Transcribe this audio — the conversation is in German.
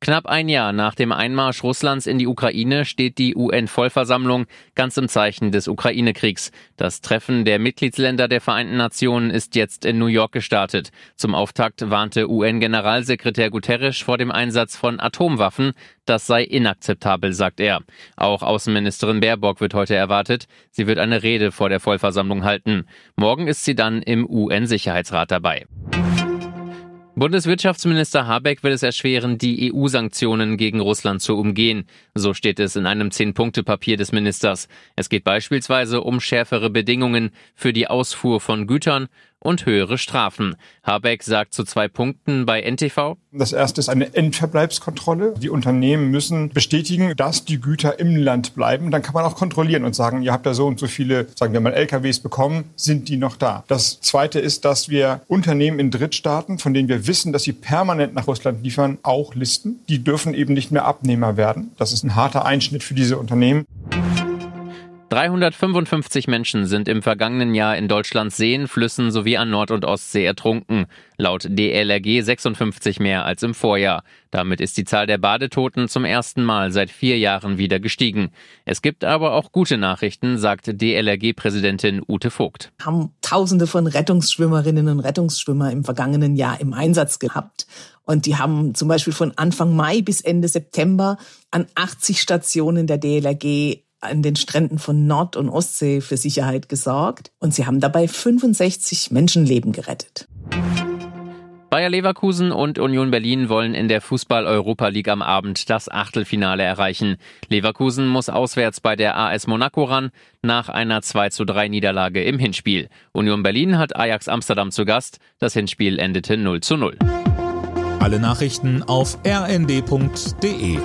Knapp ein Jahr nach dem Einmarsch Russlands in die Ukraine steht die UN-Vollversammlung ganz im Zeichen des Ukraine-Kriegs. Das Treffen der Mitgliedsländer der Vereinten Nationen ist jetzt in New York gestartet. Zum Auftakt warnte UN-Generalsekretär Guterres vor dem Einsatz von Atomwaffen. Das sei inakzeptabel, sagt er. Auch Außenministerin Baerbock wird heute erwartet. Sie wird eine Rede vor der Vollversammlung halten. Morgen ist sie dann im UN-Sicherheitsrat dabei. Bundeswirtschaftsminister Habeck will es erschweren, die EU-Sanktionen gegen Russland zu umgehen. So steht es in einem Zehn-Punkte-Papier des Ministers. Es geht beispielsweise um schärfere Bedingungen für die Ausfuhr von Gütern und höhere Strafen. Habeck sagt zu zwei Punkten bei NTV. Das erste ist eine Endverbleibskontrolle. Die Unternehmen müssen bestätigen, dass die Güter im Land bleiben. Dann kann man auch kontrollieren und sagen, ihr habt da so und so viele, sagen wir mal, LKWs bekommen, sind die noch da? Das zweite ist, dass wir Unternehmen in Drittstaaten, von denen wir wissen, dass sie permanent nach Russland liefern, auch listen. Die dürfen eben nicht mehr Abnehmer werden. Das ist ein harter Einschnitt für diese Unternehmen. 355 Menschen sind im vergangenen Jahr in Deutschlands Seen, Flüssen sowie an Nord- und Ostsee ertrunken. Laut DLRG 56 mehr als im Vorjahr. Damit ist die Zahl der Badetoten zum ersten Mal seit vier Jahren wieder gestiegen. Es gibt aber auch gute Nachrichten, sagt DLRG-Präsidentin Ute Vogt. Haben Tausende von Rettungsschwimmerinnen und Rettungsschwimmer im vergangenen Jahr im Einsatz gehabt. Und die haben zum Beispiel von Anfang Mai bis Ende September an 80 Stationen der DLRG an den Stränden von Nord- und Ostsee für Sicherheit gesorgt und sie haben dabei 65 Menschenleben gerettet. Bayer Leverkusen und Union Berlin wollen in der Fußball-Europa League am Abend das Achtelfinale erreichen. Leverkusen muss auswärts bei der AS Monaco ran, nach einer 2 zu 3 Niederlage im Hinspiel. Union Berlin hat Ajax Amsterdam zu Gast. Das Hinspiel endete 0 zu 0. Alle Nachrichten auf rnd.de